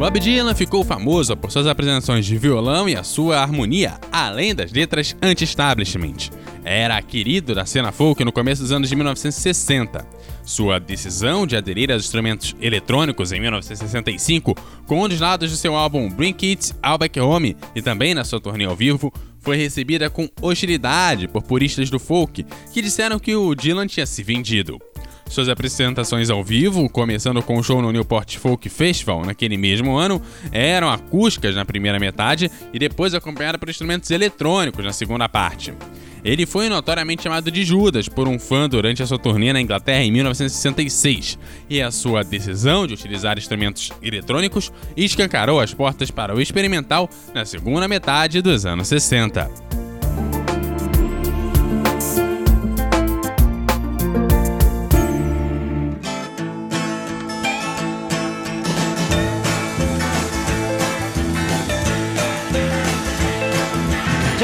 Bob Dylan ficou famoso por suas apresentações de violão e a sua harmonia, além das letras anti-establishment. Era querido da cena folk no começo dos anos de 1960. Sua decisão de aderir aos instrumentos eletrônicos em 1965, com um dos lados de seu álbum Bring It All Back Home e também na sua turnê ao vivo, foi recebida com hostilidade por puristas do folk que disseram que o Dylan tinha se vendido. Suas apresentações ao vivo, começando com o show no Newport Folk Festival naquele mesmo ano, eram acústicas na primeira metade e depois acompanhadas por instrumentos eletrônicos na segunda parte. Ele foi notoriamente chamado de Judas por um fã durante a sua turnê na Inglaterra em 1966, e a sua decisão de utilizar instrumentos eletrônicos escancarou as portas para o experimental na segunda metade dos anos 60.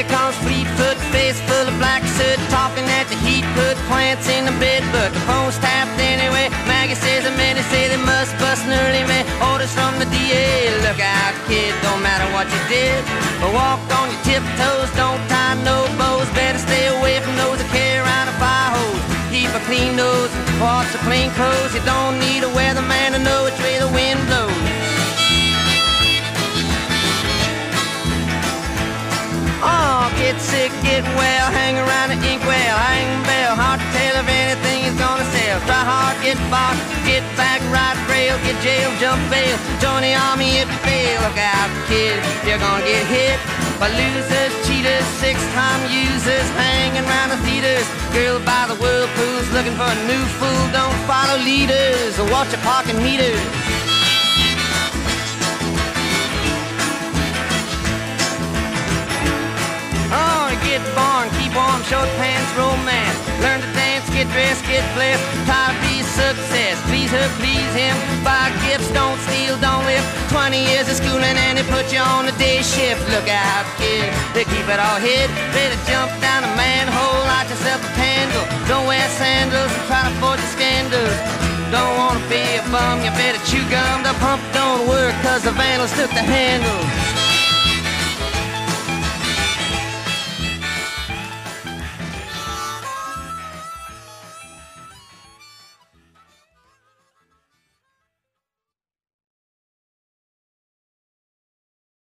Maggie comes fleet-foot, face full of black soot, talking at the heat, put plants in the bed, but the phone's tapped anyway. Maggie says the men say they must bust an early man. Orders from the DA, look out, kid, don't matter what you did. But walk on your tiptoes, don't tie no bows. Better stay away from those that carry around a fire hose. Keep a clean nose, wash the clean clothes. You don't need sick, get well, hang around the inkwell, hang bell, hard to tell if anything is gonna sell. Try hard, get bought, get back, ride rail, get jail, jump bail, join the army if you fail. Look out, kid, you're gonna get hit by losers, cheaters, six-time users, hanging around the theaters. Girl by the whirlpools, looking for a new fool. Don't follow leaders or watch your parking meters. Dance, get blessed. Be success. Please her, please him. Buy gifts, don't steal, don't live. 20 years of schooling and they put you on the day shift. Look out, kid, they keep it all hid. Better jump down a manhole, light yourself a candle. Don't wear sandals and try to avoid the scandals. Don't wanna be a bum, you better chew gum. The pump don't work cause the vandals took the handle.